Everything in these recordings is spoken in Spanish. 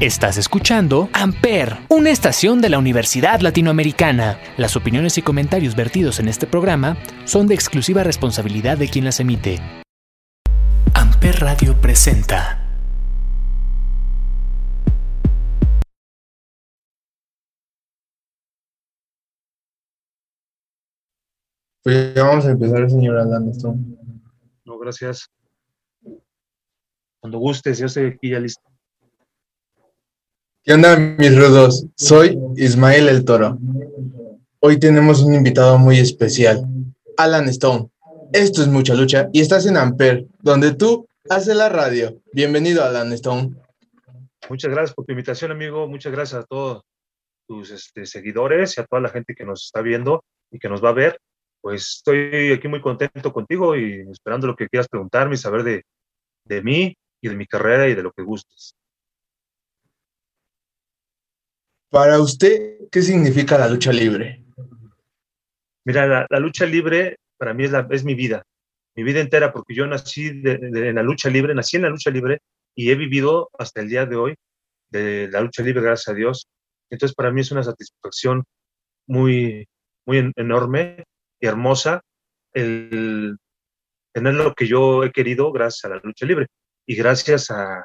Estás escuchando Amper, una estación de la Universidad Latinoamericana. Las opiniones y comentarios vertidos en este programa son de exclusiva responsabilidad de quien las emite. Amper Radio presenta. Pues ya vamos a empezar, señora Anderson. No, gracias. Cuando gustes, yo estoy aquí ya listo. ¿Qué onda, mis rudos? Soy Ismael el Toro. Hoy tenemos un invitado muy especial, Alan Stone. Esto es Mucha Lucha y estás en Amper, donde tú haces la radio. Bienvenido, Alan Stone. Muchas gracias por tu invitación, amigo. Muchas gracias a todos tus este, seguidores y a toda la gente que nos está viendo y que nos va a ver. Pues estoy aquí muy contento contigo y esperando lo que quieras preguntarme y saber de, de mí y de mi carrera y de lo que gustes. Para usted, ¿qué significa la lucha libre? Mira, la, lucha libre para mí es, mi vida, mi vida entera, porque yo nací en la lucha libre, nací en la lucha libre y he vivido hasta el día de hoy de la lucha libre, gracias a Dios. Entonces, para mí es una satisfacción muy, muy enorme y hermosa el tener lo que yo he querido gracias a la lucha libre y gracias a,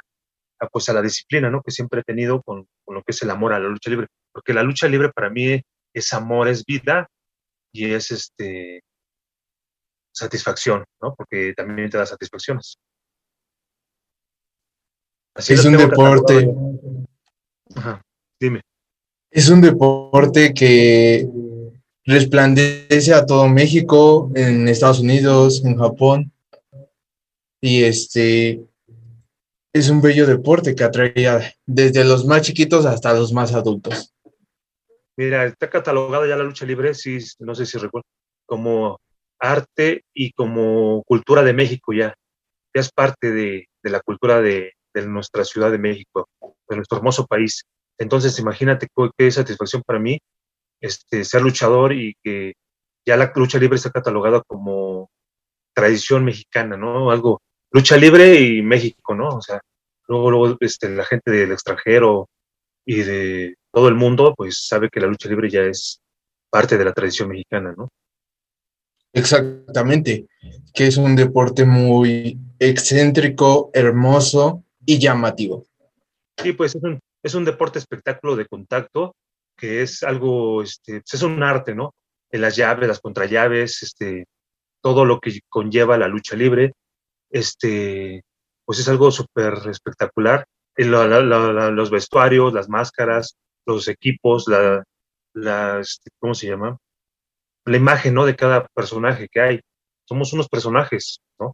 pues a la disciplina, ¿no? Que siempre he tenido con, con, lo que es el amor a la lucha libre, porque la lucha libre para mí es amor, es vida y es este satisfacción, ¿no? Porque también te da satisfacciones. Así es un deporte. Ajá, dime. Es un deporte que resplandece a todo México, en Estados Unidos, en Japón. Y este es un bello deporte que atrae desde los más chiquitos hasta los más adultos. Mira, está catalogada ya la lucha libre, sí, no sé si recuerdo, como arte y como cultura de México ya. Ya es parte de, la cultura de, nuestra Ciudad de México, de nuestro hermoso país. Entonces, imagínate qué satisfacción para mí este, ser luchador y que ya la lucha libre está catalogada como tradición mexicana, ¿no? Algo lucha libre y México, ¿no? O sea, luego, luego este, la gente del extranjero y de todo el mundo, pues sabe que la lucha libre ya es parte de la tradición mexicana, ¿no? Exactamente, que es un deporte muy excéntrico, hermoso y llamativo. Sí, pues es un, es un deporte espectáculo de contacto, que es algo, este, pues, es un arte, ¿no? En las llaves, las contrallaves, este, todo lo que conlleva la lucha libre, este, pues es algo súper espectacular. los vestuarios, las máscaras, los equipos, la, este, ¿cómo se llama? La imagen, ¿no? De cada personaje que hay. Somos unos personajes, ¿no?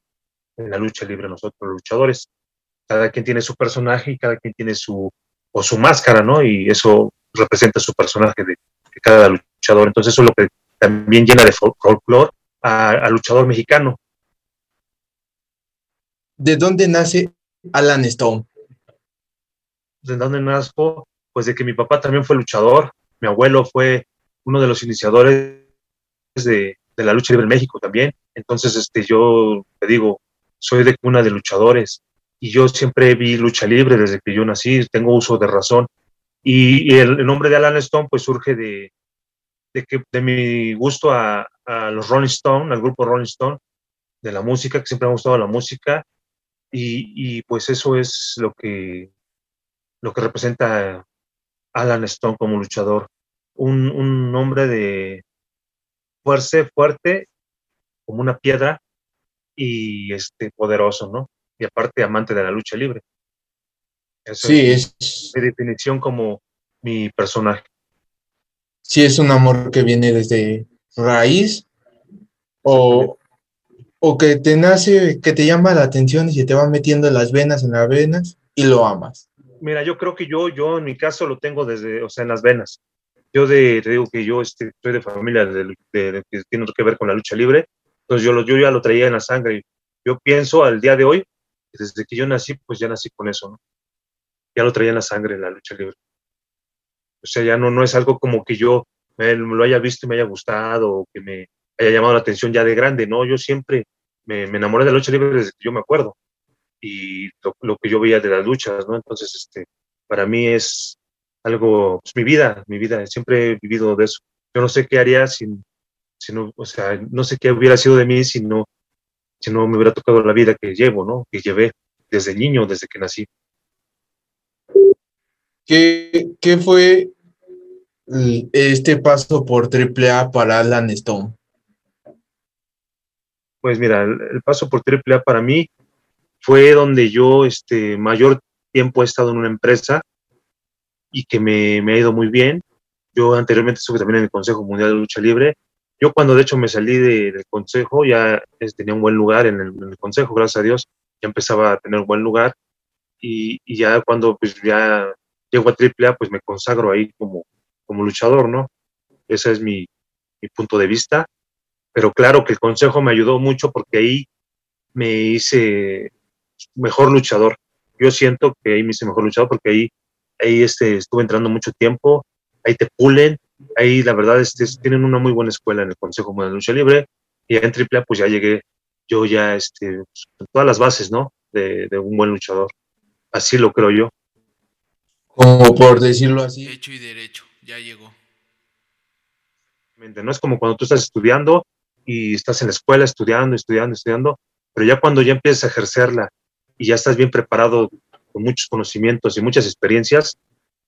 En la lucha libre nosotros, los luchadores. Cada quien tiene su personaje y cada quien tiene su, o su máscara, ¿no? Y eso representa su personaje de, cada luchador. Entonces eso es lo que también llena de folclore al luchador mexicano, ¿De dónde nace Alan Stone? ¿De dónde nazco? Pues de que mi papá también fue luchador, mi abuelo fue uno de los iniciadores de, la lucha libre en México también. Entonces, este, yo te digo, soy de cuna de luchadores y yo siempre vi lucha libre desde que yo nací, tengo uso de razón. Y, el, nombre de Alan Stone pues surge de, de, que, de mi gusto a, a, los Rolling Stone, al grupo Rolling Stone, de la música, que siempre me ha gustado la música, y, pues eso es lo que, lo que representa Alan Stone como luchador. Un, hombre de fuerza, fuerte, como una piedra, y este, poderoso, ¿no? Y aparte amante de la lucha libre. sí, es, mi definición como mi personaje. Sí, es un amor que viene desde raíz o, o que te nace, que te llama la atención y se te va metiendo las venas en las venas y lo amas? Mira, yo creo que yo, yo en mi caso lo tengo desde, o sea, en las venas. Yo de, te digo que yo este, soy de familia de, que tiene que ver con la lucha libre, entonces yo, lo, yo ya lo traía en la sangre. Yo pienso al día de hoy, desde que yo nací, pues ya nací con eso, ¿no? Ya lo traía en la sangre, la lucha libre. O sea, ya no, no es algo como que yo me, lo haya visto y me haya gustado o que me, haya llamado la atención ya de grande, ¿no? Yo siempre me, enamoré de la lucha libre desde que yo me acuerdo y lo, que yo veía de las luchas, ¿no? Entonces, este, para mí es algo, pues mi vida, mi vida, siempre he vivido de eso. Yo no sé qué haría sin, si no, o sea, no sé qué hubiera sido de mí si no, si no me hubiera tocado la vida que llevo, ¿no? Que llevé desde niño, desde que nací. ¿Qué, qué fue este paso por AAA para Alan Stone? Pues mira, el, paso por AAA para mí fue donde yo este, mayor tiempo he estado en una empresa y que me, me ha ido muy bien. Yo anteriormente estuve también en el Consejo Mundial de Lucha Libre. Yo cuando de hecho me salí del consejo ya tenía un buen lugar en el, consejo, gracias a Dios, ya empezaba a tener un buen lugar y, y ya cuando pues ya llego a AAA pues me consagro ahí como, como luchador, ¿no? Ese es mi, mi punto de vista. Pero claro que el consejo me ayudó mucho porque ahí me hice mejor luchador. Yo siento que ahí me hice mejor luchador porque ahí, ahí este, estuve entrando mucho tiempo, ahí te pulen, ahí la verdad este, tienen una muy buena escuela en el Consejo Mundial de Lucha Libre y en AAA pues ya llegué yo ya este, con todas las bases, ¿no? De, de, un buen luchador. Así lo creo yo. Como por decirlo así. Hecho y derecho, ya llegó. No es como cuando tú estás estudiando y estás en la escuela estudiando, estudiando, estudiando, pero ya cuando ya empiezas a ejercerla y ya estás bien preparado con muchos conocimientos y muchas experiencias,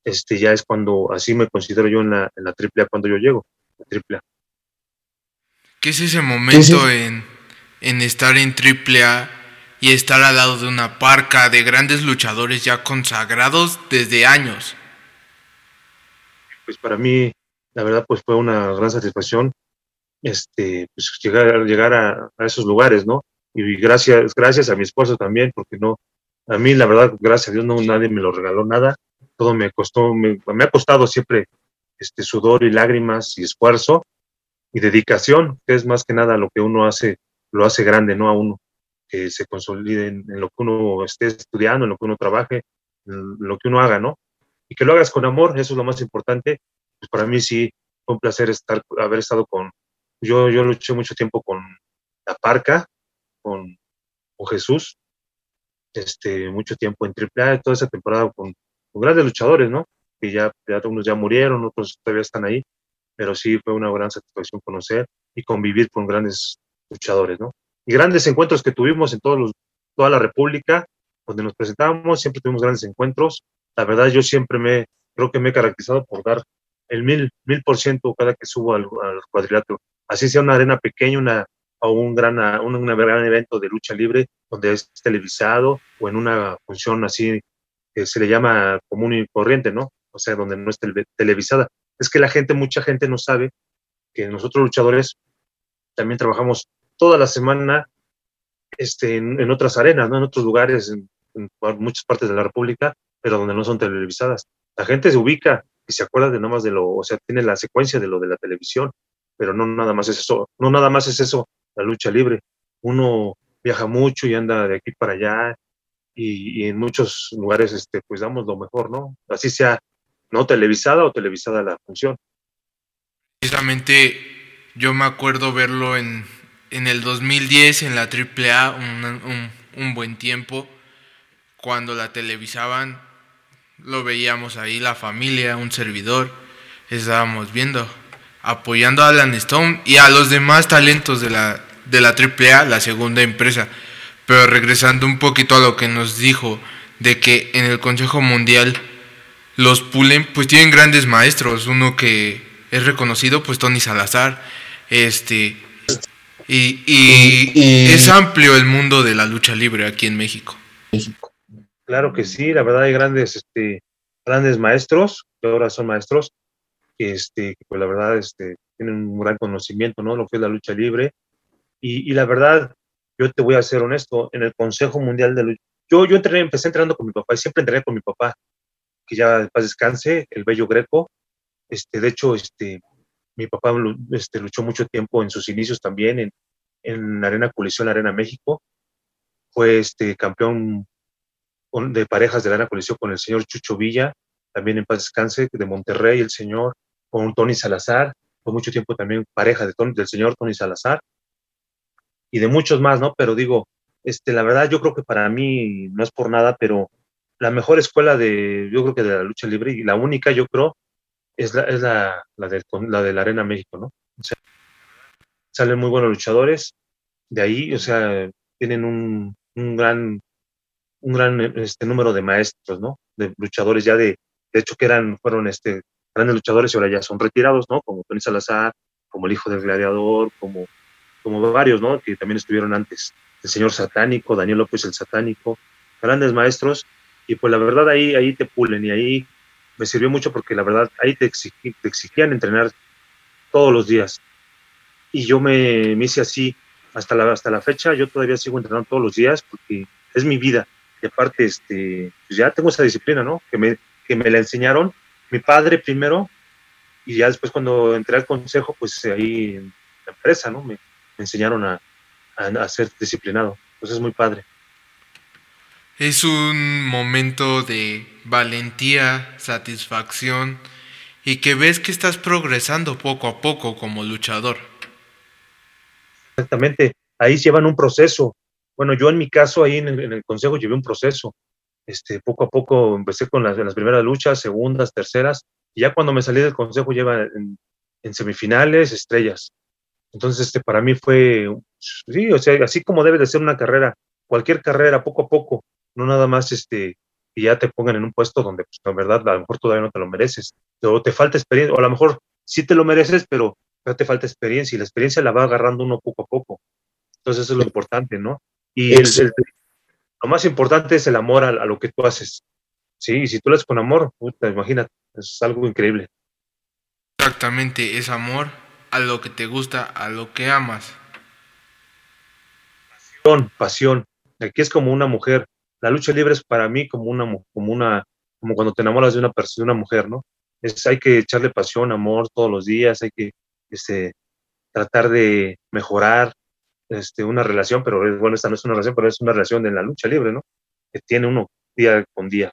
este ya es cuando así me considero yo en la, en la AAA cuando yo llego, a AAA. ¿Qué es ese momento en, en estar en AAA y estar al lado de una parca de grandes luchadores ya consagrados desde años? Pues para mí, la verdad, pues fue una gran satisfacción este, pues llegar, llegar a, a esos lugares, ¿no? y gracias, gracias a mi esposo también, porque no, a mí la verdad, gracias a Dios, no nadie me lo regaló nada, todo me costó, me, me ha costado siempre este sudor y lágrimas y esfuerzo y dedicación, que es más que nada lo que uno hace, lo hace grande, ¿no? A uno, que se consolide en, lo que uno esté estudiando, en lo que uno trabaje, en lo que uno haga, ¿no? Y que lo hagas con amor, eso es lo más importante. Pues para mí sí fue un placer estar, haber estado con, yo, yo luché mucho tiempo con la Parca, con, con Jesús, este, mucho tiempo en AAA, toda esa temporada con, con, grandes luchadores, ¿no? Que ya, ya unos ya murieron, otros todavía están ahí, pero sí fue una gran satisfacción conocer y convivir con grandes luchadores, ¿no? Y grandes encuentros que tuvimos en todos los, toda la República, donde nos presentábamos, siempre tuvimos grandes encuentros. La verdad, yo siempre me, creo que me he caracterizado por dar el mil, mil por ciento cada que subo al, al cuadrilátero. Así sea una arena pequeña, una, o un gran, un, un, gran evento de lucha libre donde es televisado o en una función así que se le llama común y corriente, ¿no? O sea, donde no es tele, televisada. Es que la gente, mucha gente no sabe que nosotros luchadores también trabajamos toda la semana este, en, en otras arenas, ¿no? En otros lugares, en, en, muchas partes de la República, pero donde no son televisadas. La gente se ubica y se acuerda de nada más de lo, o sea, tiene la secuencia de lo de la televisión, pero no nada más es eso, no nada más es eso la lucha libre. Uno viaja mucho y anda de aquí para allá y, en muchos lugares este, pues damos lo mejor, ¿no? Así sea no televisada o televisada la función. Precisamente yo me acuerdo verlo en, en el 2010 en la AAA, un, un, un buen tiempo, cuando la televisaban, lo veíamos ahí, la familia, un servidor, estábamos viendo apoyando a Alan Stone y a los demás talentos de la, de la AAA, la segunda empresa. Pero regresando un poquito a lo que nos dijo de que en el Consejo Mundial los pulen, pues tienen grandes maestros. Uno que es reconocido, pues Tony Salazar. Este. Y, y, y, es amplio el mundo de la lucha libre aquí en México. Claro que sí, la verdad hay grandes, este, grandes maestros, que ahora son maestros, que, este, pues la verdad este, tienen un gran conocimiento, ¿no? Lo que es la lucha libre. Y, la verdad, yo te voy a ser honesto, en el Consejo Mundial de Lucha, yo, yo entré, empecé entrenando con mi papá y siempre entrené con mi papá, que ya de paz descanse, el bello greco. Este, de hecho, este, mi papá este, luchó mucho tiempo en sus inicios también en, en Arena Colisión, Arena México. Fue este, campeón de parejas de Arena Colisión con el señor Chucho Villa, también en paz descanse, de Monterrey, el señor, con Tony Salazar, por mucho tiempo también pareja de Tony, del señor Tony Salazar, y de muchos más, ¿no? Pero digo, este, la verdad yo creo que para mí no es por nada, pero la mejor escuela de, yo creo que de la lucha libre, y la única, yo creo, es la, es la, la, de, la Arena México, ¿no? O sea, salen muy buenos luchadores de ahí, o sea, tienen un, un gran, un gran este, número de maestros, ¿no? De luchadores ya de, de hecho que eran, fueron este, grandes luchadores y ahora ya son retirados, ¿no? Como Tony Salazar, como el hijo del gladiador, como, como varios, ¿no? Que también estuvieron antes. El señor satánico, Daniel López el satánico, grandes maestros, y pues la verdad ahí, ahí te pulen y ahí me sirvió mucho porque la verdad ahí te, exigían entrenar todos los días. Y yo me, me hice así hasta la, hasta la fecha, yo todavía sigo entrenando todos los días porque es mi vida. Y aparte, este, pues ya tengo esa disciplina, ¿no? Que me, que me la enseñaron mi padre primero y ya después cuando entré al consejo, pues ahí en la empresa, ¿no? Me, me enseñaron a, a, a, ser disciplinado. Pues es muy padre. Es un momento de valentía, satisfacción y que ves que estás progresando poco a poco como luchador. Exactamente, ahí llevan un proceso. Bueno, yo en mi caso ahí en el, en el consejo llevé un proceso. Este, poco a poco empecé con las, las primeras luchas, segundas, terceras, y ya cuando me salí del consejo lleva en, en semifinales, estrellas. Entonces, este, para mí fue, sí, o sea, así como debe de ser una carrera, cualquier carrera, poco a poco, no nada más, este, y ya te pongan en un puesto donde, pues, la verdad, a lo mejor todavía no te lo mereces, o te falta experiencia, o a lo mejor sí te lo mereces, pero ya te falta experiencia, y la experiencia la va agarrando uno poco a poco. Entonces, eso es lo importante, ¿no? Y el, el, lo más importante es el amor a, a, lo que tú haces. Sí, y si tú lo haces con amor, puta, imagínate, es algo increíble. Exactamente, es amor a lo que te gusta, a lo que amas. Pasión, pasión. Aquí es como una mujer. La lucha libre es para mí como una, como una, como cuando te enamoras de una persona, de una mujer, ¿no? Es, hay que echarle pasión, amor todos los días, hay que este, tratar de mejorar este, una relación, pero es, bueno, esta no es una relación, pero es una relación en la lucha libre, ¿no? Que tiene uno día con día.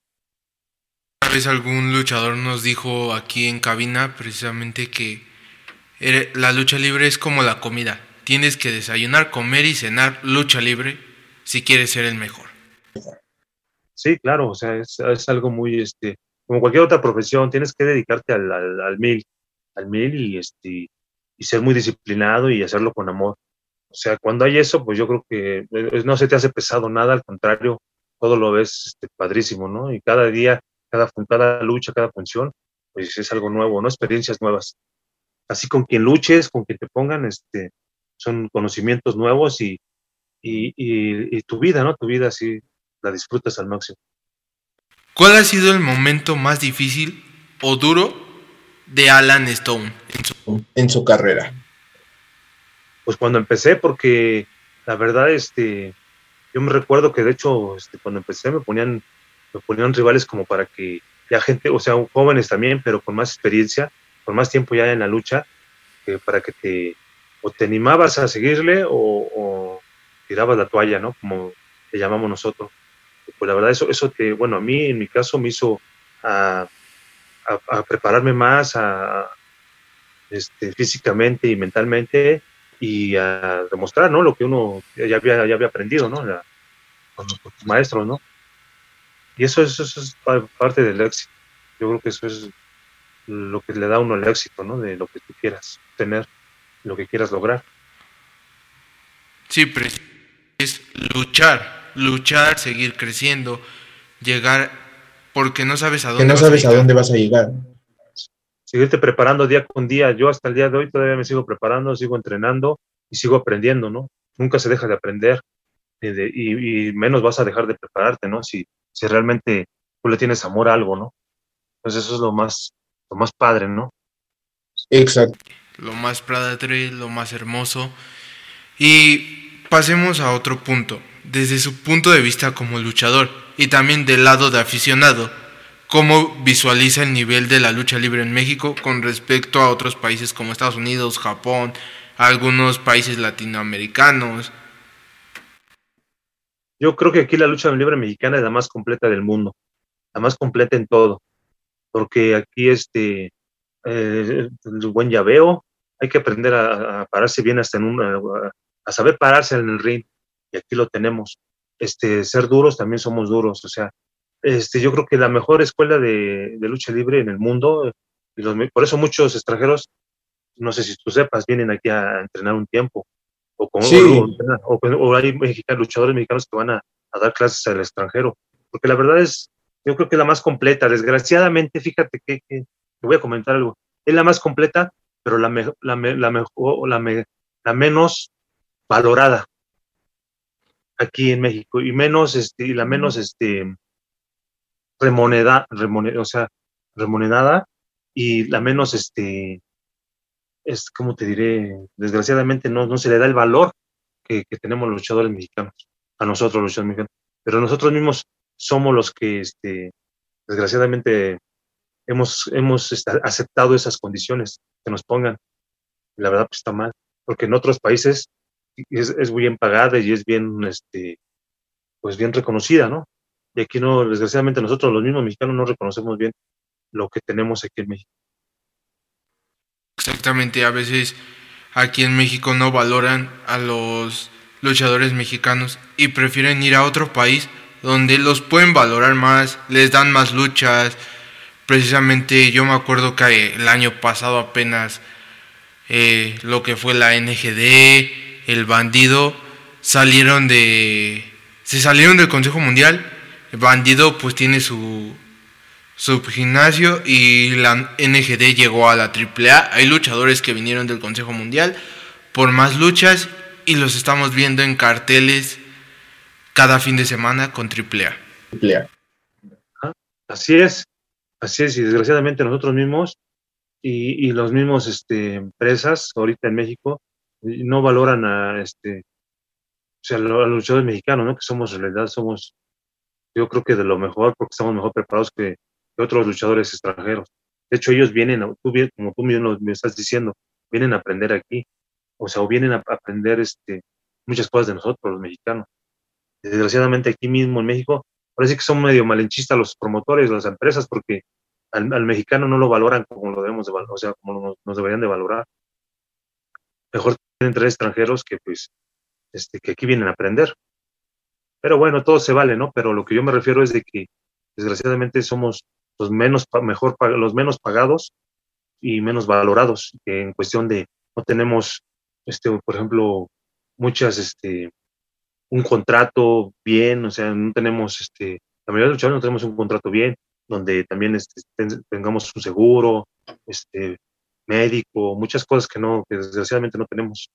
Vez algún luchador nos dijo aquí en cabina precisamente que la lucha libre es como la comida. Tienes que desayunar, comer y cenar lucha libre si quieres ser el mejor. Sí, claro, o sea, es, es algo muy, este, como cualquier otra profesión, tienes que dedicarte al, al, al mil, al mil y, este, y ser muy disciplinado y hacerlo con amor. O sea, cuando hay eso, pues yo creo que no se te hace pesado nada, al contrario, todo lo ves este, padrísimo, ¿no? Y cada día, cada, cada lucha, cada función, pues es algo nuevo, ¿no? Experiencias nuevas. Así con quien luches, con quien te pongan, este, son conocimientos nuevos y, y, y, y tu vida, ¿no? Tu vida así la disfrutas al máximo. ¿Cuál ha sido el momento más difícil o duro de Alan Stone en su, en su carrera? Pues cuando empecé, porque la verdad, este, yo me recuerdo que de hecho, este, cuando empecé me ponían, me ponían rivales como para que ya gente, o sea, jóvenes también, pero con más experiencia, con más tiempo ya en la lucha, que para que te, o te animabas a seguirle o, tirabas la toalla, ¿no? Como le llamamos nosotros. Pues la verdad, eso, eso te, bueno, a mí en mi caso me hizo a, a, a prepararme más, a, este, físicamente y mentalmente, y a demostrar, ¿no? Lo que uno ya había, ya había aprendido, ¿no? La, con, tus maestros, ¿no? Y eso, eso, eso, es parte del éxito. Yo creo que eso es lo que le da a uno el éxito, ¿no? De lo que tú quieras tener, lo que quieras lograr. Sí, es luchar, luchar, seguir creciendo, llegar, porque no sabes a dónde. Que no sabes a, a dónde vas a llegar seguirte preparando día con día. Yo hasta el día de hoy todavía me sigo preparando, sigo entrenando y sigo aprendiendo, ¿no? Nunca se deja de aprender y, de, y, y menos vas a dejar de prepararte, ¿no? Si, si realmente tú le tienes amor a algo, ¿no? Entonces eso es lo más, lo más padre, ¿no? Exacto. Lo más padre, lo más hermoso. Y pasemos a otro punto. Desde su punto de vista como luchador y también del lado de aficionado, cómo visualiza el nivel de la lucha libre en México con respecto a otros países como Estados Unidos, Japón, algunos países latinoamericanos. Yo creo que aquí la lucha libre mexicana es la más completa del mundo, la más completa en todo, porque aquí este eh, el buen llaveo, hay que aprender a, a, pararse bien hasta en una, a saber pararse en el ring, y aquí lo tenemos. Este, ser duros también somos duros, o sea, este, yo creo que la mejor escuela de, lucha libre en el mundo, y por eso muchos extranjeros, no sé si tú sepas, vienen aquí a entrenar un tiempo, o, con, o, hay luchadores mexicanos que van a, dar clases al extranjero, porque la verdad es, yo creo que es la más completa, desgraciadamente, fíjate que, te voy a comentar algo, es la más completa, pero la, la, la, mejor, la, la menos valorada aquí en México y menos este y la menos este remoneda, o sea, remonedada y la menos, este, es como te diré, desgraciadamente no, se le da el valor que, tenemos los luchadores mexicanos, a nosotros los luchadores mexicanos, pero nosotros mismos somos los que, este, desgraciadamente, hemos, hemos este, aceptado esas condiciones que nos pongan. La verdad, pues está mal, porque en otros países es, es bien pagada y es bien, este, pues bien reconocida, ¿no? Y aquí no, desgraciadamente nosotros los mismos mexicanos no reconocemos bien lo que tenemos aquí en México. Exactamente, a veces aquí en México no valoran a los luchadores mexicanos y prefieren ir a otro país donde los pueden valorar más, les dan más luchas. Precisamente yo me acuerdo que el año pasado apenas eh, lo que fue la NGD, el bandido, salieron de... Se salieron del Consejo Mundial Bandido pues tiene su, su gimnasio y la NGD llegó a la AAA. Hay luchadores que vinieron del Consejo Mundial por más luchas y los estamos viendo en carteles cada fin de semana con AAA. Así es, así es, y desgraciadamente nosotros mismos y, y los mismos este, empresas ahorita en México no valoran a este o sea, a los luchadores mexicanos, ¿no? Que somos en realidad somos yo creo que de lo mejor, porque estamos mejor preparados que, otros luchadores extranjeros. De hecho, ellos vienen, como tú mismo me estás diciendo, vienen a aprender aquí, o sea, o vienen a aprender este, muchas cosas de nosotros, los mexicanos. Desgraciadamente aquí mismo en México, parece que son medio malenchistas los promotores, las empresas, porque al, mexicano no lo valoran como lo debemos de o sea, como nos, deberían de valorar. Mejor tienen tres extranjeros que pues, este, que aquí vienen a aprender. Pero bueno, todo se vale, ¿no? Pero lo que yo me refiero es de que desgraciadamente somos los menos, mejor, los menos pagados y menos valorados en cuestión de no tenemos, este, por ejemplo, muchas, este, un contrato bien, o sea, no tenemos, este, la mayoría de los chavos no tenemos un contrato bien, donde también este, tengamos un seguro, este, médico, muchas cosas que no, que desgraciadamente no tenemos.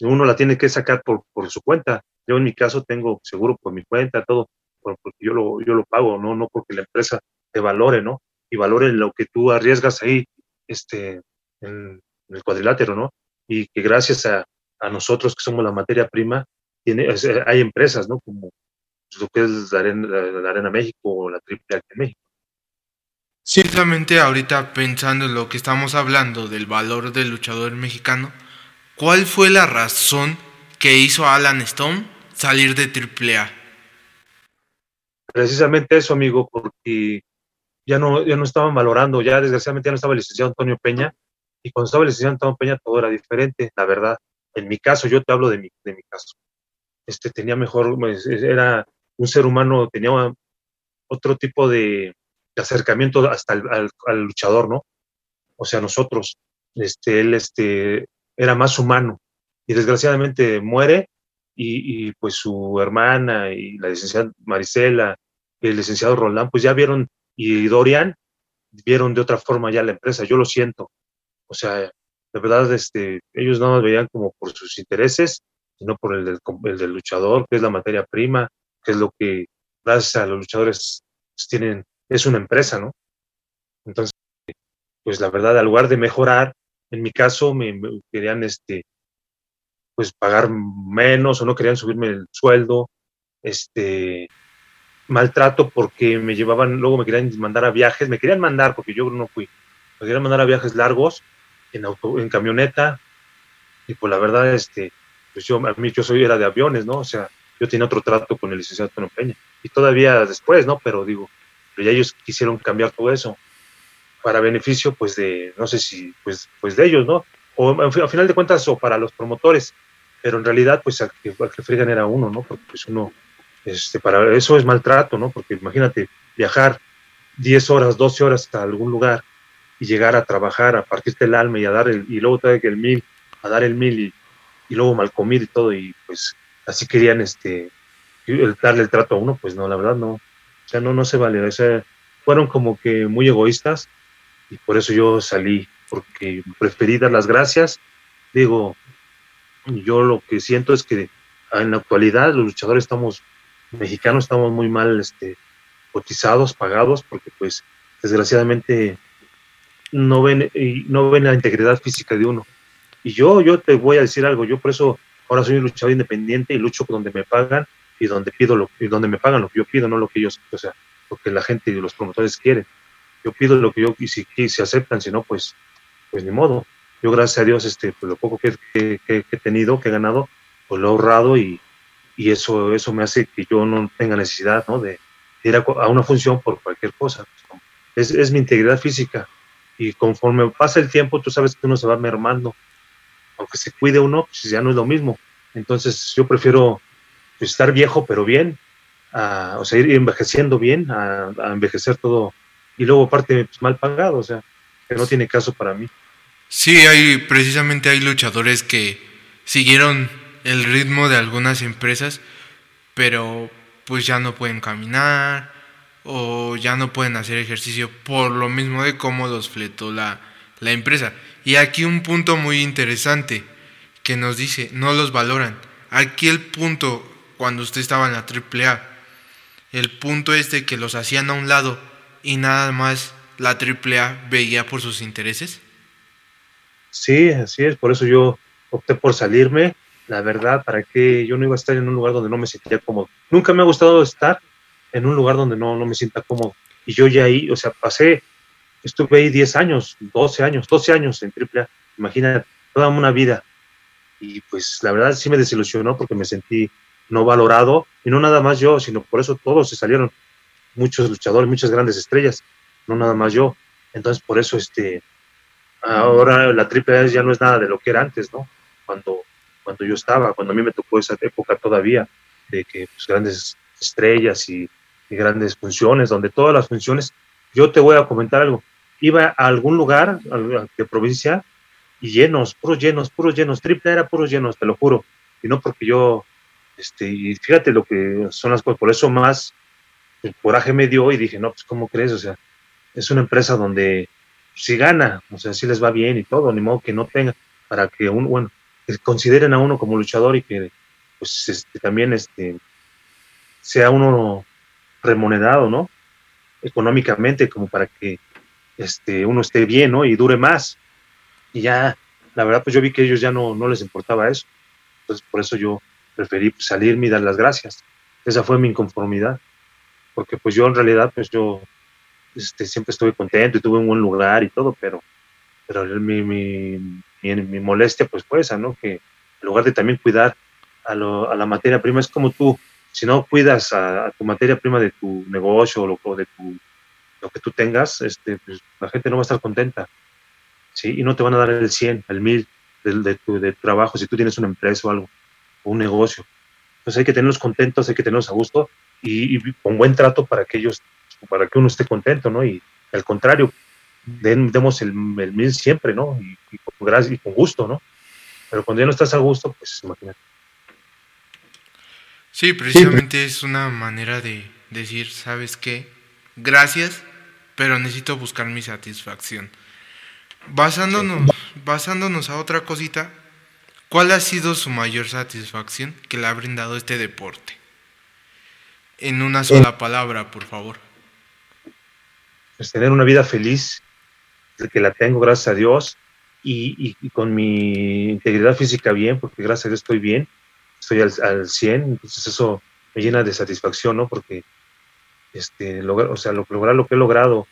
Uno la tiene que sacar por, por su cuenta yo en mi caso tengo seguro por mi cuenta, todo, porque yo lo, yo lo pago, ¿no? No porque la empresa te valore, ¿no? Y valore lo que tú arriesgas ahí, este, en, el cuadrilátero, ¿no? Y que gracias a, a, nosotros que somos la materia prima, tiene, hay empresas, ¿no? Como lo que es la Arena, la Arena México o la Triple en México. Ciertamente ahorita pensando en lo que estamos hablando del valor del luchador mexicano, ¿cuál fue la razón que hizo Alan Stone salir de AAA? Precisamente eso, amigo, porque ya no, ya no estaban valorando, ya desgraciadamente ya no estaba el licenciado Antonio Peña, y cuando estaba el licenciado Antonio Peña todo era diferente, la verdad. En mi caso, yo te hablo de mi, de mi caso. Este tenía mejor, pues, era un ser humano, tenía otro tipo de, acercamiento hasta al, al, luchador, ¿no? O sea, nosotros, este, él este, era más humano, y desgraciadamente muere y, pues su hermana y la licenciada Marisela el licenciado Roland pues ya vieron y Dorian vieron de otra forma ya la empresa, yo lo siento. O sea, de verdad este, ellos no nos veían como por sus intereses, sino por el del, el del luchador, que es la materia prima, que es lo que gracias a los luchadores pues, tienen, es una empresa, ¿no? Entonces, pues la verdad, al lugar de mejorar, en mi caso me, me querían este, pues pagar menos o no querían subirme el sueldo, este maltrato porque me llevaban, luego me querían mandar a viajes, me querían mandar porque yo no fui, me querían mandar a viajes largos en auto, en camioneta y pues la verdad este pues yo a mí yo soy era de aviones, ¿no? O sea, yo tenía otro trato con el licenciado Antonio Peña y todavía después, ¿no? Pero digo, pero ya ellos quisieron cambiar todo eso para beneficio pues de no sé si pues pues de ellos, ¿no? O a final de cuentas o para los promotores, pero en realidad, pues al que, fregan era uno, ¿no? Porque pues uno, este, para eso es maltrato, ¿no? Porque imagínate, viajar 10 horas, 12 horas hasta algún lugar y llegar a trabajar, a partirte el alma y a dar el, y luego que el mil, a dar el mil y, y luego mal comer y todo, y pues así querían este darle el trato a uno, pues no, la verdad no, o sea, no, no se vale, o sea, fueron como que muy egoístas y por eso yo salí, porque preferí dar las gracias, digo, yo lo que siento es que en la actualidad los luchadores estamos, mexicanos estamos muy mal este, cotizados, pagados, porque pues desgraciadamente no ven, no ven la integridad física de uno. Y yo, yo te voy a decir algo, yo por eso ahora soy un luchador independiente y lucho donde me pagan y donde pido lo y donde me pagan lo que yo pido, no lo que ellos, o sea, lo que la gente y los promotores quieren. Yo pido lo que yo y si, si aceptan, si no, pues, pues ni modo. Yo gracias a Dios, este, pues lo poco que, que, he tenido, que he ganado, pues lo he ahorrado y, y, eso, eso me hace que yo no tenga necesidad, ¿no? De, ir a, una función por cualquier cosa. Es, es mi integridad física y conforme pasa el tiempo, tú sabes que uno se va mermando. Aunque se cuide uno, pues ya no es lo mismo. Entonces yo prefiero pues, estar viejo pero bien, o sea, ir envejeciendo bien, a, envejecer todo y luego aparte pues, mal pagado, o sea, que no tiene caso para mí. Sí, hay precisamente hay luchadores que siguieron el ritmo de algunas empresas, pero pues ya no pueden caminar o ya no pueden hacer ejercicio por lo mismo de cómo los fletó la, la empresa. Y aquí un punto muy interesante que nos dice, no los valoran. Aquí el punto cuando usted estaba en la AAA. El punto es que los hacían a un lado y nada más la AAA veía por sus intereses. Sí, así es, por eso yo opté por salirme. La verdad, para que yo no iba a estar en un lugar donde no me sentía cómodo. Nunca me ha gustado estar en un lugar donde no, no me sienta cómodo. Y yo ya ahí, o sea, pasé, estuve ahí 10 años, 12 años, 12 años en AAA. Imagínate, toda una vida. Y pues la verdad sí me desilusionó porque me sentí no valorado, y no nada más yo, sino por eso todos se salieron, muchos luchadores, muchas grandes estrellas, no nada más yo. Entonces, por eso, este, ahora la triple ya no es nada de lo que era antes, ¿no? Cuando, cuando yo estaba, cuando a mí me tocó esa época todavía, de que pues, grandes estrellas y, grandes funciones, donde todas las funciones, yo te voy a comentar algo, iba a algún lugar de provincia y llenos, puros llenos, puros llenos, triple era puros llenos, te lo juro, y no porque yo este, y fíjate lo que son las cosas, por eso más el coraje me dio y dije, no, pues ¿cómo crees? O sea, es una empresa donde si gana, o sea, si les va bien y todo, ni modo que no tenga, para que uno, bueno, que consideren a uno como luchador y que pues este, también este, sea uno remunerado, ¿no? Económicamente, como para que este, uno esté bien, ¿no? Y dure más. Y ya, la verdad, pues yo vi que ellos ya no, no les importaba eso. Entonces, por eso yo preferí salirme y dar las gracias. Esa fue mi inconformidad, porque pues yo en realidad, pues yo este, siempre estuve contento y tuve un buen lugar y todo, pero, pero mi, mi, mi, molestia pues fue esa, ¿no? Que en lugar de también cuidar a, lo, a la materia prima, es como tú, si no cuidas a, tu materia prima de tu negocio o, lo, de tu, lo que tú tengas, este, pues, la gente no va a estar contenta, ¿sí? Y no te van a dar el 100, el 1000 de, de, tu, de trabajo si tú tienes una empresa o algo un negocio. Entonces hay que tenerlos contentos, hay que tenerlos a gusto y, con buen trato para que ellos, para que uno esté contento, ¿no? Y al contrario, demos el, mil siempre, ¿no? Y, con gracia y con gusto, ¿no? Pero cuando ya no estás a gusto, pues imagínate. Sí, precisamente es una manera de decir, ¿sabes qué? Gracias, pero necesito buscar mi satisfacción. Basándonos, basándonos a otra cosita, ¿Cuál ha sido su mayor satisfacción que le ha brindado este deporte? En una sola palabra, por favor. Pues tener una vida feliz, que la tengo, gracias a Dios, y, con mi integridad física bien, porque gracias a Dios estoy bien, estoy al, al 100, entonces eso me llena de satisfacción, ¿no? Porque este, lograr, o sea, lograr lo que he logrado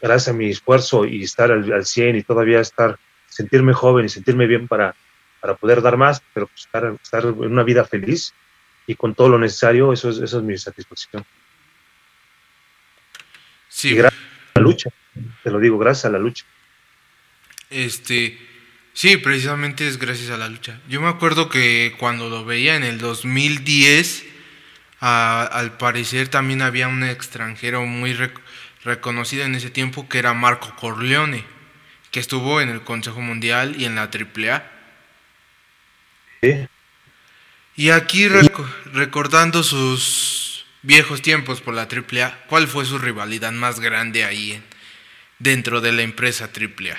gracias a mi esfuerzo y estar al, al 100 y todavía estar, sentirme joven y sentirme bien para para poder dar más, pero pues, estar, estar, en una vida feliz y con todo lo necesario, eso es, eso es mi satisfacción. Sí. Y gracias la lucha, te lo digo, gracias a la lucha. Este, sí, precisamente es gracias a la lucha. Yo me acuerdo que cuando lo veía en el 2010, al parecer también había un extranjero muy reconocido en ese tiempo que era Marco Corleone, que estuvo en el Consejo Mundial y en la AAA. Sí. Y aquí recordando sus viejos tiempos por la AAA, ¿cuál fue su rivalidad más grande ahí dentro de la empresa AAA?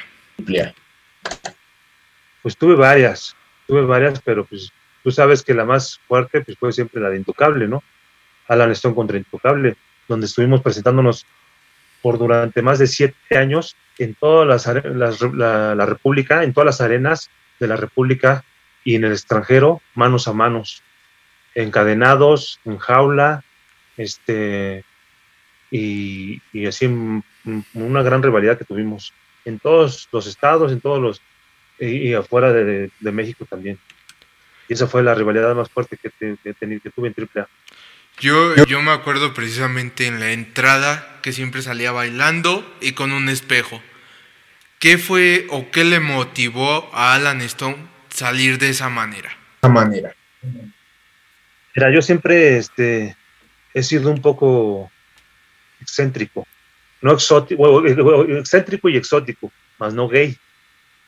Pues tuve varias, tuve varias, pero pues tú sabes que la más fuerte pues fue siempre la de Intocable, ¿no? Alan Stone contra Intocable, donde estuvimos presentándonos por durante más de siete años en todas las, la, República, en todas las arenas de la República y en el extranjero, manos a manos, encadenados, en jaula, este, y, y así una gran rivalidad que tuvimos en todos los estados, en todos los, y, afuera de, México también. Y esa fue la rivalidad más fuerte que, que, que tuve en AAA. Yo, yo me acuerdo precisamente en la entrada que siempre salía bailando y con un espejo. ¿Qué fue o qué le motivó a Alan Stone salir de esa manera? Esa manera. Mira, yo siempre este, he sido un poco excéntrico. No exótico, excéntrico y exótico, más no gay.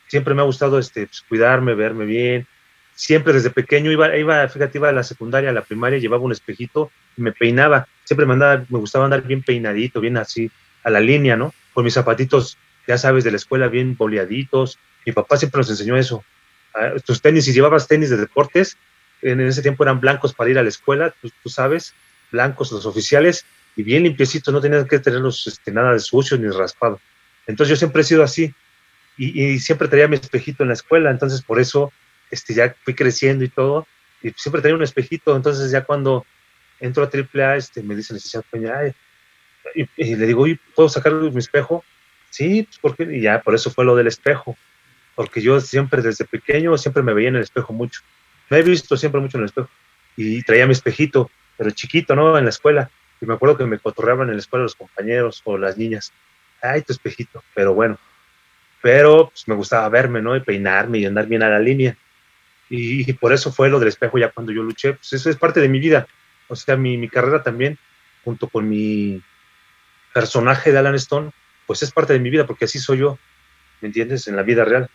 Siempre me ha gustado este, pues, cuidarme, verme bien, siempre desde pequeño iba, iba, fíjate, iba a la secundaria, a la primaria, llevaba un espejito y me peinaba. Siempre me, andaba, me gustaba andar bien peinadito, bien así, a la línea, ¿no? Con mis zapatitos, ya sabes, de la escuela bien boleaditos. Mi papá siempre nos enseñó eso. Ah, tus tenis, si llevabas tenis de deportes, en ese tiempo eran blancos para ir a la escuela, tú sabes, blancos los oficiales y bien limpiecitos, no tenías que tenerlos este, nada de sucio ni raspado. Entonces yo siempre he sido así y, y siempre traía mi espejito en la escuela, entonces por eso este, ya fui creciendo y todo, y siempre tenía un espejito, entonces ya cuando entro a AAA, este, me dice el licenciado Peña, y, le digo, ¿puedo sacar mi espejo? Sí, pues ¿por qué? Y ya, por eso fue lo del espejo, porque yo siempre desde pequeño, siempre me veía en el espejo mucho, me he visto siempre mucho en el espejo, y traía mi espejito, pero chiquito, ¿no? En la escuela, y me acuerdo que me cotorreaban en la escuela los compañeros o las niñas, ay, tu espejito, pero bueno, pero pues, me gustaba verme, ¿no? Y peinarme y andar bien a la línea. Y, por eso fue lo del espejo ya cuando yo luché, pues eso es parte de mi vida. O sea, mi, mi carrera también, junto con mi personaje de Alan Stone, pues es parte de mi vida, porque así soy yo, ¿me entiendes? En la vida real.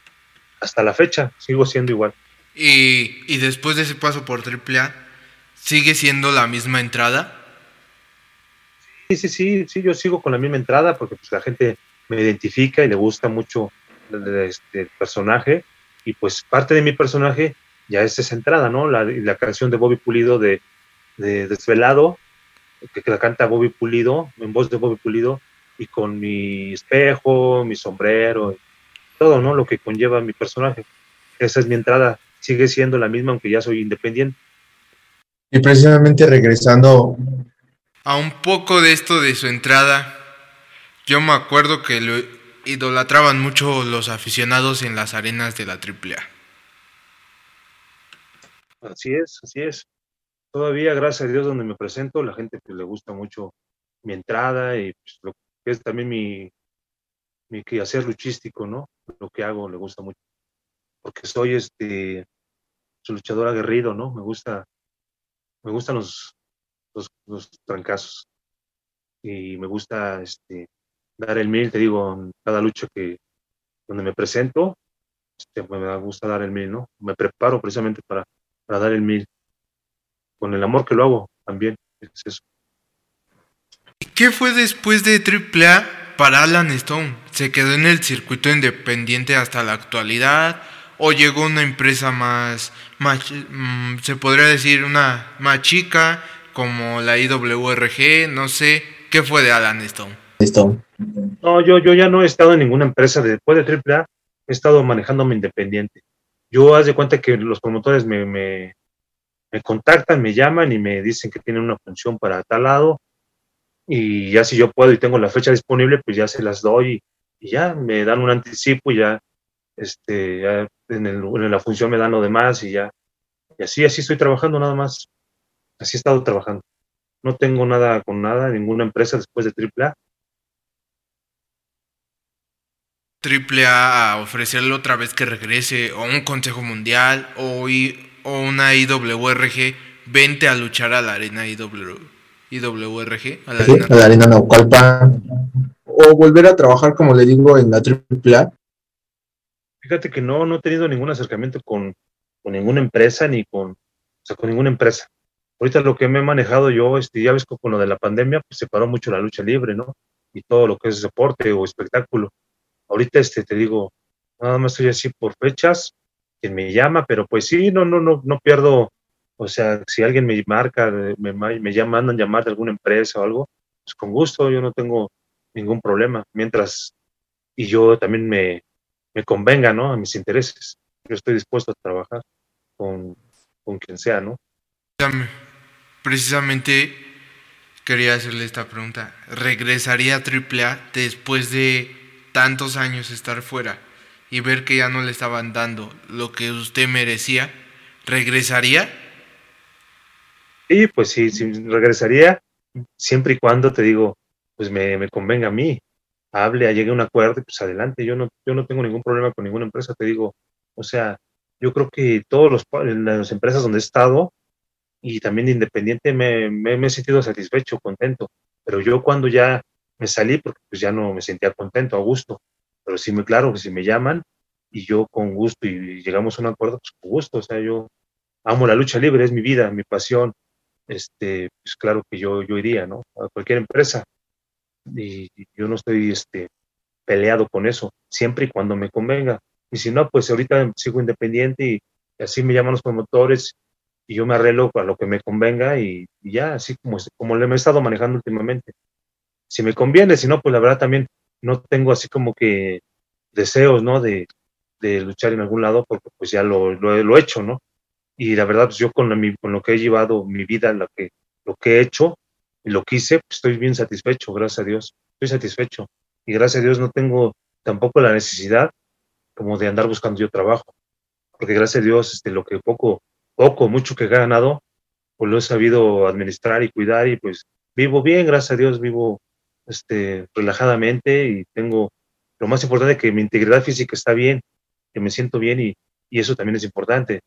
Hasta la fecha sigo siendo igual. Y, y después de ese paso por AAA, ¿sigue siendo la misma entrada? Sí, sí, sí, sí, yo sigo con la misma entrada porque pues la gente me identifica y le gusta mucho este, el personaje y pues parte de mi personaje ya es esa entrada, ¿no? La canción de Bobby Pulido de, Desvelado, que, la canta Bobby Pulido, en voz de Bobby Pulido, y con mi espejo, mi sombrero, todo, ¿no? Lo que conlleva mi personaje. Esa es mi entrada, sigue siendo la misma, aunque ya soy independiente. Y precisamente regresando a un poco de esto de su entrada, yo me acuerdo que lo idolatraban mucho los aficionados en las arenas de la AAA. Así es, así es. Todavía, gracias a Dios, donde me presento, la gente pues, le gusta mucho mi entrada y pues, lo que es también mi, mi quehacer luchístico, ¿no? Lo que hago le gusta mucho. Porque soy este luchador aguerrido, ¿no? Me gusta, me gustan los, los, trancazos. Y me gusta este dar el mil, te digo, en cada lucha que donde me presento, este, me gusta dar el mil, ¿no? Me preparo precisamente para para dar el mil. Con el amor que lo hago también. Es eso. ¿Qué fue después de AAA para Alan Stone? ¿Se quedó en el circuito independiente hasta la actualidad? ¿O llegó una empresa más, se podría decir, una más chica, como la IWRG? No sé. ¿Qué fue de Alan Stone? No, yo, yo ya no he estado en ninguna empresa. Después de AAA he estado manejándome independiente. Yo haz de cuenta que los promotores me, me, contactan, me llaman y me dicen que tienen una función para tal lado y ya si yo puedo y tengo la fecha disponible, pues ya se las doy y, ya me dan un anticipo y ya, este, en, el, en, la función me dan lo demás y ya. Y así, así estoy trabajando nada más. Así he estado trabajando. No tengo nada con nada, ninguna empresa después de AAA. triple A ofrecerle otra vez que regrese, o un Consejo Mundial, o, o una IWRG vente a luchar a la arena IW, IWRG, a la, arena. A la arena Naucalpan, o volver a trabajar, como le digo, en la AAA. Fíjate que no, no he tenido ningún acercamiento con, con ninguna empresa ni con, o sea, con ninguna empresa. Ahorita lo que me he manejado yo, este, ya ves que con lo de la pandemia, pues se paró mucho la lucha libre, ¿no? Y todo lo que es deporte o espectáculo. Ahorita, este, te digo, nada más estoy así por fechas, quien me llama, pero pues sí, no, no, no, no pierdo, o sea, si alguien me marca, me, me llaman, mandan llamar de alguna empresa o algo, pues con gusto, yo no tengo ningún problema, mientras, y yo también me, me convenga, ¿no? A mis intereses. Yo estoy dispuesto a trabajar con, con quien sea, ¿no? Precisamente quería hacerle esta pregunta. ¿Regresaría a AAA después de tantos años estar fuera y ver que ya no le estaban dando lo que usted merecía? ¿Regresaría? Sí, pues sí, sí regresaría siempre y cuando te digo, pues me, me convenga a mí hable, llegue a un acuerdo, pues adelante, yo no, yo no tengo ningún problema con ninguna empresa, te digo, o sea, yo creo que todos los, las empresas donde he estado y también independiente me, me, he sentido satisfecho, contento, pero yo cuando ya me salí, porque pues ya no me sentía contento, a gusto, pero sí me claro que si me llaman y yo con gusto y llegamos a un acuerdo, pues con gusto, o sea, yo amo la lucha libre, es mi vida, mi pasión, este, pues claro que yo, yo iría, ¿no? A cualquier empresa, y yo no estoy este, peleado con eso, siempre y cuando me convenga. Y si no, pues ahorita sigo independiente y, así me llaman los promotores y yo me arreglo para lo que me convenga y, ya, así como, como le he estado manejando últimamente. Si me conviene, si no, pues la verdad también no tengo así como que deseos, ¿no? De, de luchar en algún lado porque pues ya lo, lo, he hecho, ¿no? Y la verdad, pues yo con, con lo que he llevado mi vida, lo que, lo que he hecho, y lo quise, pues estoy bien satisfecho, gracias a Dios. Estoy satisfecho. Y gracias a Dios no tengo tampoco la necesidad como de andar buscando yo trabajo. Porque gracias a Dios, este, lo que poco, poco, mucho que he ganado, pues lo he sabido administrar y cuidar y pues vivo bien, gracias a Dios, vivo este, relajadamente y tengo lo más importante que mi integridad física está bien, que me siento bien y, y eso también es importante,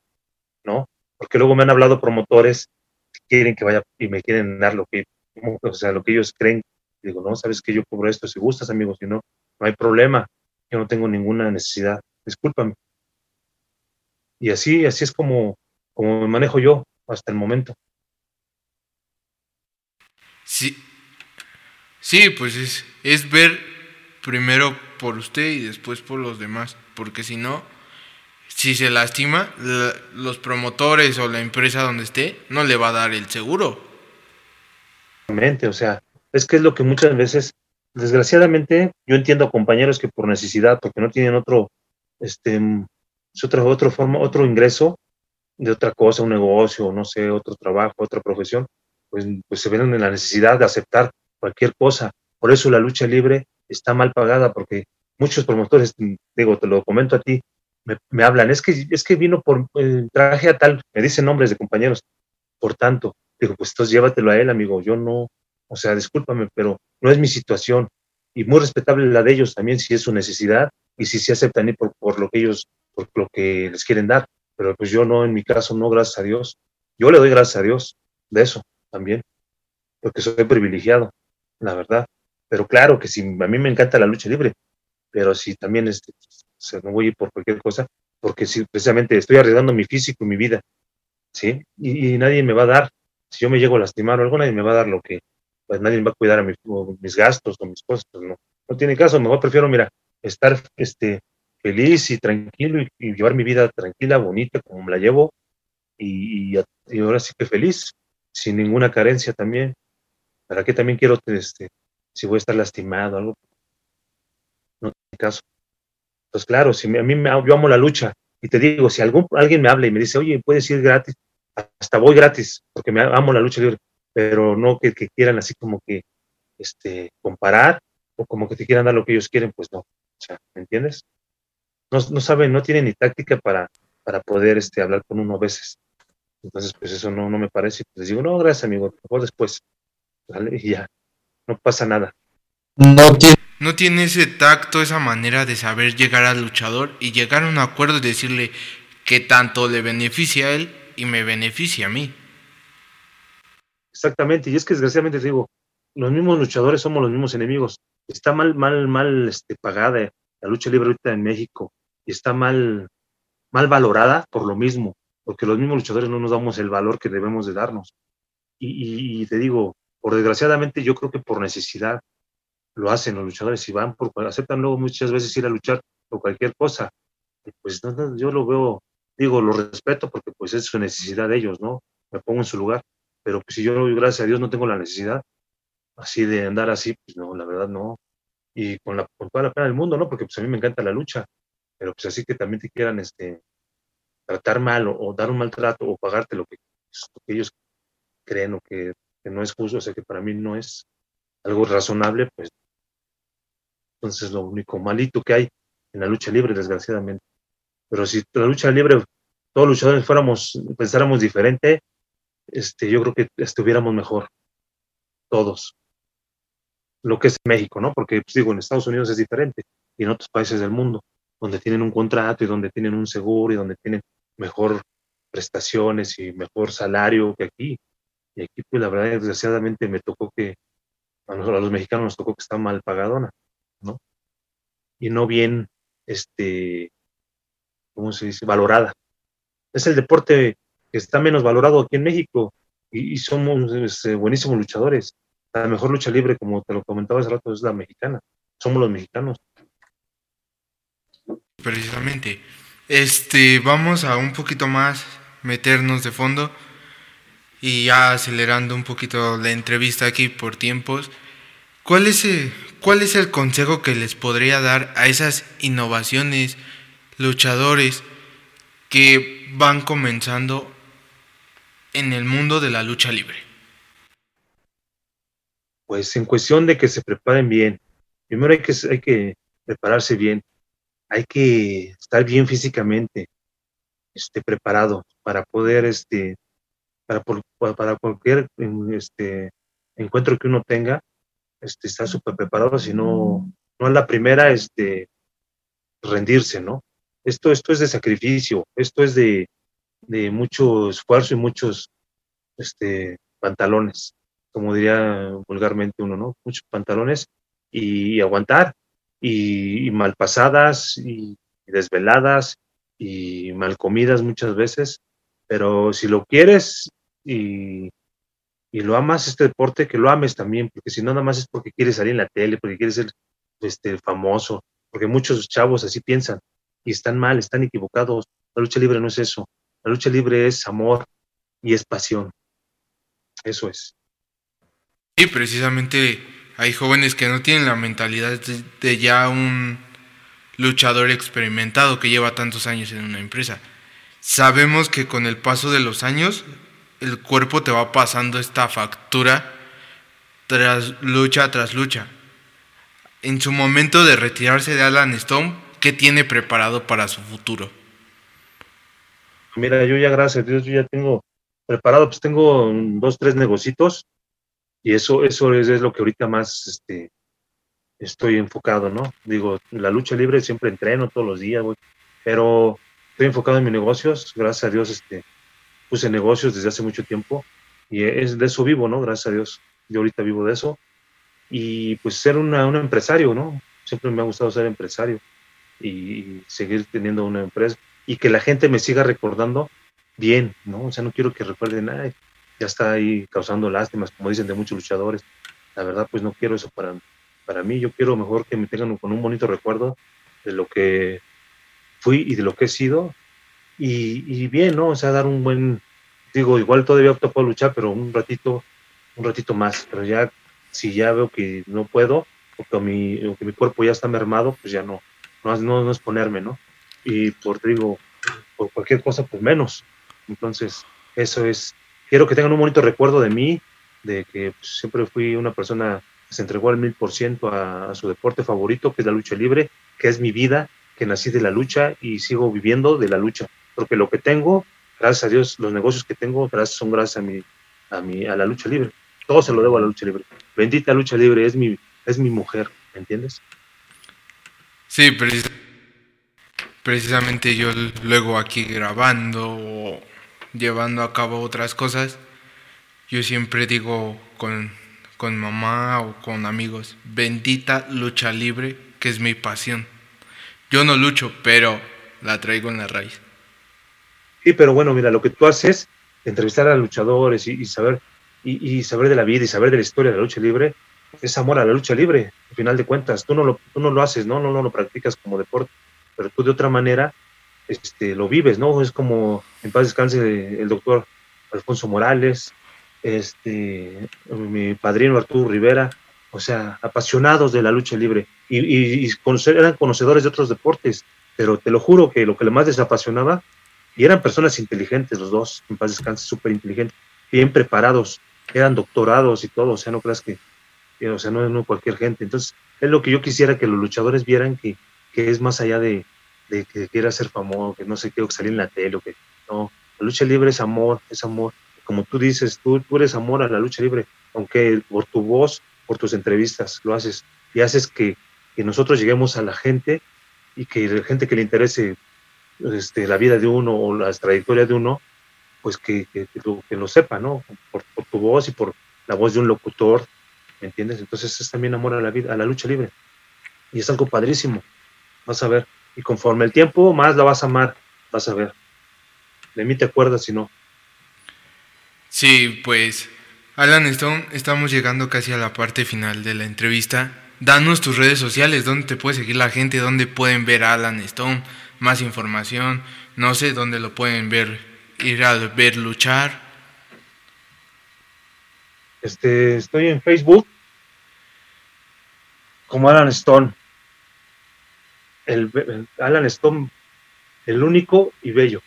¿no? Porque luego me han hablado promotores que quieren que vaya y me quieren dar lo que o sea, lo que ellos creen. Digo, no, sabes que yo cubro esto, si gustas, amigos, si no, no hay problema, yo no tengo ninguna necesidad, discúlpame. Y así, así es como, como me manejo yo hasta el momento. Sí, sí, pues es, es ver primero por usted y después por los demás, porque si no, si se lastima, los promotores o la empresa donde esté no le va a dar el seguro o sea, es que es lo que muchas veces, desgraciadamente, yo entiendo a compañeros que por necesidad, porque no tienen otro, este, otra, otra forma, otro ingreso de otra cosa, un negocio, no sé, otro trabajo, otra profesión, pues, pues se ven en la necesidad de aceptar cualquier cosa. Por eso la lucha libre está mal pagada, porque muchos promotores, digo, te lo comento a ti, me, hablan, es que, es que vino por el traje a tal, me dicen nombres de compañeros, por tanto, Digo, pues entonces llévatelo a él, amigo. Yo no, o sea, discúlpame, pero no es mi situación. Y muy respetable la de ellos también, si es su necesidad y si se aceptan ir por, por lo que ellos, por lo que les quieren dar. Pero pues yo no, en mi caso, no, gracias a Dios. Yo le doy gracias a Dios de eso también, porque soy privilegiado, la verdad. Pero claro que si a mí me encanta la lucha libre, pero si también este, no voy a ir por cualquier cosa, porque si precisamente estoy arriesgando mi físico y mi vida, ¿sí? y, nadie me va a dar si yo me llego a lastimar o algo, nadie me va a dar lo que, pues nadie me va a cuidar a mis gastos o mis cosas, no, no tiene caso, mejor prefiero, mira, estar este, feliz y tranquilo y, llevar mi vida tranquila, bonita, como me la llevo, y, ahora sí que feliz, sin ninguna carencia también. ¿Para qué también quiero, este, si voy a estar lastimado algo? No tiene caso. Pues claro, si a mí me, yo amo la lucha, y te digo, si algún, alguien me habla y me dice, oye, puedes ir gratis, hasta voy gratis, porque me amo la lucha libre, pero no que, quieran así como que este, comparar o como que te quieran dar lo que ellos quieren, pues no. O sea, ¿me entiendes? No, no saben, no tienen ni táctica para, para poder este, hablar con uno a veces. Entonces, pues eso no, no me parece. Pues les digo, no, gracias, amigo, mejor después. ¿Vale? Y ya, no pasa nada. No tiene, no tiene ese tacto, esa manera de saber llegar al luchador y llegar a un acuerdo y decirle que tanto le beneficia a él y me beneficia a mí. Exactamente, y es que desgraciadamente digo, los mismos luchadores somos los mismos enemigos. Está mal, mal, mal este, pagada la lucha libre ahorita en México y está mal, mal valorada por lo mismo, porque los mismos luchadores no nos damos el valor que debemos de darnos. Y, te digo, por desgraciadamente yo creo que por necesidad lo hacen los luchadores y van por aceptan luego muchas veces ir a luchar por cualquier cosa. pues yo lo veo, digo, lo respeto porque pues es su necesidad de ellos, ¿no? Me pongo en su lugar, pero pues si yo, gracias a Dios, no tengo la necesidad así de andar así, pues no, la verdad no. Y con, la, con toda la pena del mundo, ¿no? Porque pues a mí me encanta la lucha, pero pues así que también te quieran este, tratar mal o, dar un maltrato o pagarte lo que, ellos creen o que, no es justo, o sea que para mí no es algo razonable, pues entonces lo único malito que hay en la lucha libre, desgraciadamente. Pero si la lucha libre, todos luchadores fuéramos, pensáramos diferente, este, yo creo que estuviéramos mejor, todos. Lo que es México, ¿no? Porque, pues, digo, en Estados Unidos es diferente y en otros países del mundo, donde tienen un contrato y donde tienen un seguro y donde tienen mejor prestaciones y mejor salario que aquí. Y aquí, pues la verdad, desgraciadamente me tocó que, a, a los mexicanos nos tocó que está mal pagadona, ¿no? Y no bien, este, ¿cómo se dice? Valorada. Es el deporte que está menos valorado aquí en México y, somos este, buenísimos luchadores. La mejor lucha libre, como te lo comentaba hace rato, es la mexicana. Somos los mexicanos. Precisamente. Este, vamos a un poquito más meternos de fondo y ya acelerando un poquito la entrevista aquí por tiempos. ¿Cuál es, el, ¿Cuál es el consejo que les podría dar a esas innovaciones, luchadores que van comenzando en el mundo de la lucha libre? Pues en cuestión de que se preparen bien. Primero hay que, hay que prepararse bien. Hay que estar bien físicamente este, preparado para poder, este, para, para cualquier este, encuentro que uno tenga, este, estar súper preparado, si no, no la primera, este, rendirse, ¿no? Esto, esto es de sacrificio, esto es de, de mucho esfuerzo y muchos este, pantalones, como diría vulgarmente uno, ¿no? Muchos pantalones y, aguantar, y, mal pasadas, y, desveladas, y mal comidas muchas veces, pero si lo quieres y, y lo amas este deporte, que lo ames también, porque si no nada más es porque quieres salir en la tele, porque quieres ser este, famoso, porque muchos chavos así piensan y están mal, están equivocados. La lucha libre no es eso. La lucha libre es amor y es pasión. Eso es. Sí, precisamente hay jóvenes que no tienen la mentalidad de, ya un luchador experimentado que lleva tantos años en una empresa. Sabemos que con el paso de los años el cuerpo te va pasando esta factura tras lucha tras lucha. En su momento de retirarse de Alan Stone, ¿qué tiene preparado para su futuro? Mira, yo ya gracias a Dios, yo ya tengo preparado, pues tengo dos, tres negocios y eso, eso es, lo que ahorita más este, estoy enfocado, ¿no? Digo, la lucha libre siempre entreno todos los días, pero estoy enfocado en mis negocios, gracias a Dios, este, puse negocios desde hace mucho tiempo y es de eso vivo, ¿no? Gracias a Dios, yo ahorita vivo de eso y pues ser una, un empresario, ¿no? Siempre me ha gustado ser empresario y seguir teniendo una empresa y que la gente me siga recordando bien, ¿no? O sea, no quiero que recuerden, ay, ya está ahí causando lástimas, como dicen de muchos luchadores. La verdad, pues no quiero eso para, para mí. Yo quiero mejor que me tengan con un bonito recuerdo de lo que fui y de lo que he sido. Y, bien, ¿no? O sea, dar un buen, digo, igual todavía opto por luchar, pero un ratito, un ratito más. Pero ya, si ya veo que no puedo, o mi, que mi cuerpo ya está mermado, pues ya no, no, no, no es ponerme, ¿no? Y por, digo, por cualquier cosa, pues menos. Entonces, eso es, quiero que tengan un bonito recuerdo de mí, de que pues, siempre fui una persona que se entregó al mil por ciento a su deporte favorito, que es la lucha libre, que es mi vida, que nací de la lucha y sigo viviendo de la lucha. Porque lo que tengo, gracias a Dios, los negocios que tengo, gracias, son gracias a mi, a mi, a la lucha libre. Todo se lo debo a la lucha libre. Bendita lucha libre, es mi, es mi mujer, ¿me entiendes? Sí, precisamente yo luego aquí grabando o llevando a cabo otras cosas, yo siempre digo con, con mamá o con amigos, bendita lucha libre, que es mi pasión. Yo no lucho, pero la traigo en la raíz. Sí, pero bueno, mira, lo que tú haces, entrevistar a luchadores y, saber y, saber de la vida y saber de la historia de la lucha libre, es amor a la lucha libre, al final de cuentas. Tú no lo, tú no lo haces, ¿no? No, lo practicas como deporte, pero tú de otra manera este, lo vives, ¿no? Es como en paz descanse el doctor Alfonso Morales, este, mi padrino Arturo Rivera, o sea, apasionados de la lucha libre y, eran conocedores de otros deportes, pero te lo juro que lo que más les apasionaba, y eran personas inteligentes los dos, en paz descanse, súper inteligentes, bien preparados, eran doctorados y todo, o sea, no creas que, o sea, no, no cualquier gente. Entonces, es lo que yo quisiera que los luchadores vieran que, que es más allá de, de que quiera ser famoso, que no sé qué, que salir en la tele, o que no, la lucha libre es amor, es amor. Como tú dices, tú, tú eres amor a la lucha libre, aunque por tu voz, por tus entrevistas lo haces y haces que, que nosotros lleguemos a la gente y que la gente que le interese este, la vida de uno o la trayectoria de uno, pues que, que, que, lo, sepa, ¿no? Por, por, tu voz y por la voz de un locutor, ¿me entiendes? Entonces es también amor a la vida, a la lucha libre. Y es algo padrísimo. Vas a ver. Y conforme el tiempo, más la vas a amar, vas a ver. De mí te acuerdas si no. Sí, pues, Alan Stone, estamos llegando casi a la parte final de la entrevista. Danos tus redes sociales, dónde te puede seguir la gente, dónde pueden ver a Alan Stone, más información, no sé dónde lo pueden ver, ir a ver luchar. Este, estoy en Facebook como Alan Stone el, Alan Stone, el único y bello.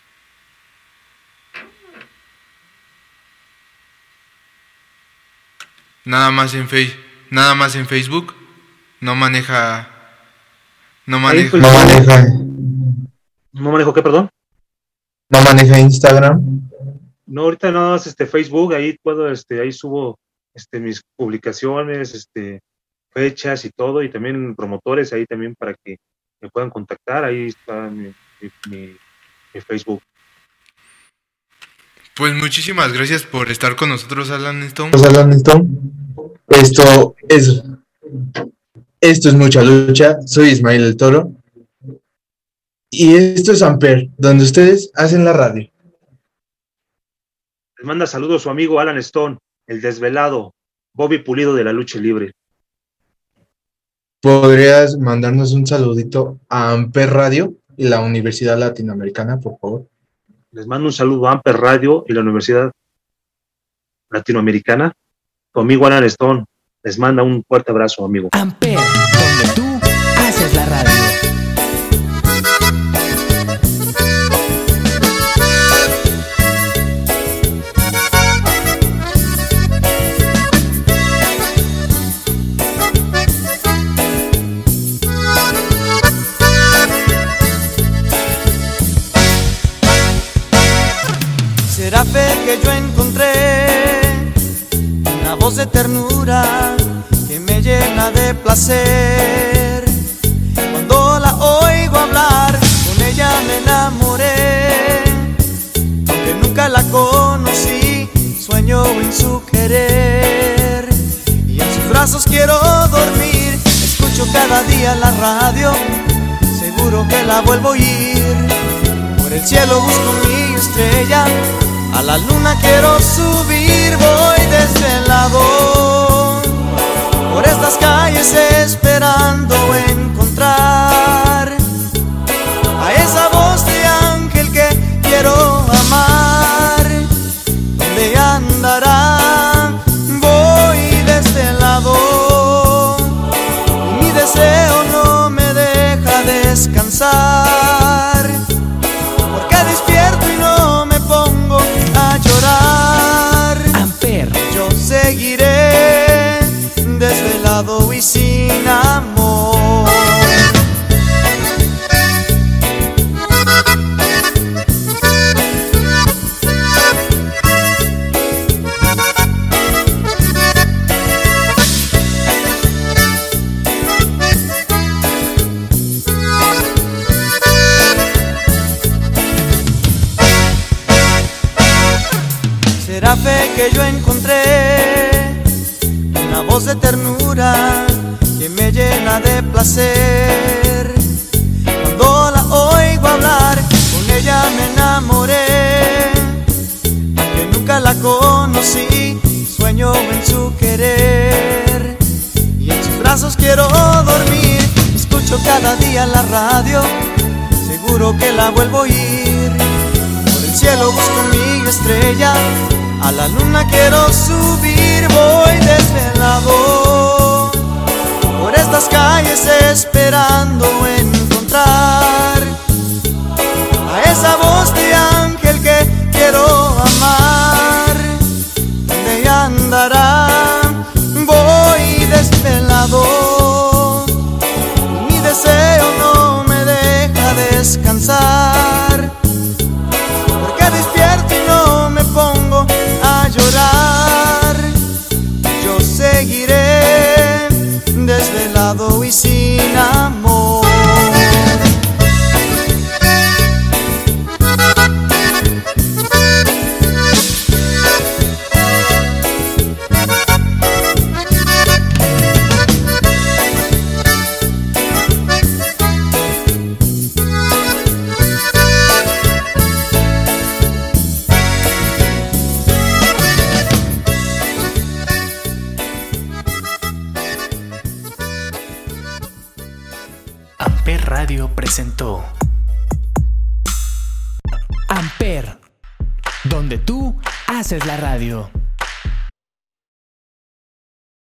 Nada más en Facebook, nada más en Facebook, no maneja, no maneja, no maneja, no manejo qué, perdón, no maneja Instagram. No, ahorita nada más este Facebook, ahí puedo, este, ahí subo, este, mis publicaciones, este, fechas y todo, y también promotores ahí también para que me puedan contactar, ahí está mi, Facebook. Pues muchísimas gracias por estar con nosotros, Alan Stone. Pues Alan Stone, esto es, esto es mucha lucha. Soy Ismael el Toro. Y esto es Amper, donde ustedes hacen la radio. Les manda saludos su amigo Alan Stone, el desvelado, Bobby Pulido de la lucha libre. ¿Podrías mandarnos un saludito a Amper Radio y la Universidad Latinoamericana, por favor? Les mando un saludo a Amper Radio y la Universidad Latinoamericana. Conmigo, Alan Stone. Les manda un fuerte abrazo, amigo. Amper, donde tú haces la radio. Que yo encontré, una voz de ternura que me llena de placer. Cuando la oigo hablar, con ella me enamoré. Aunque nunca la conocí, sueño en su querer. Y en sus brazos quiero dormir, escucho cada día la radio, seguro que la vuelvo a oír. Por el cielo busco mi estrella a la luna quiero subir, voy desde el. Por estas calles esperando encontrar la radio, seguro que la vuelvo a oír. Por el cielo busco mi estrella, a la luna quiero subir, voy desvelado por estas calles esperando en